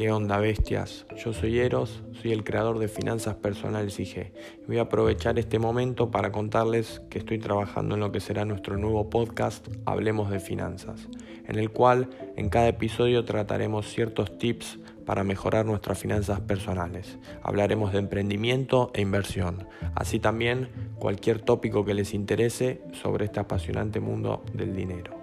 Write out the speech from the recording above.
¿Qué onda bestias? Yo soy Eros, soy el creador de Finanzas Personales IG. Voy a aprovechar este momento para contarles que estoy trabajando en lo que será nuestro nuevo podcast Hablemos de Finanzas, en el cual en cada episodio trataremos ciertos tips para mejorar nuestras finanzas personales. Hablaremos de emprendimiento e inversión, así también cualquier tópico que les interese sobre este apasionante mundo del dinero.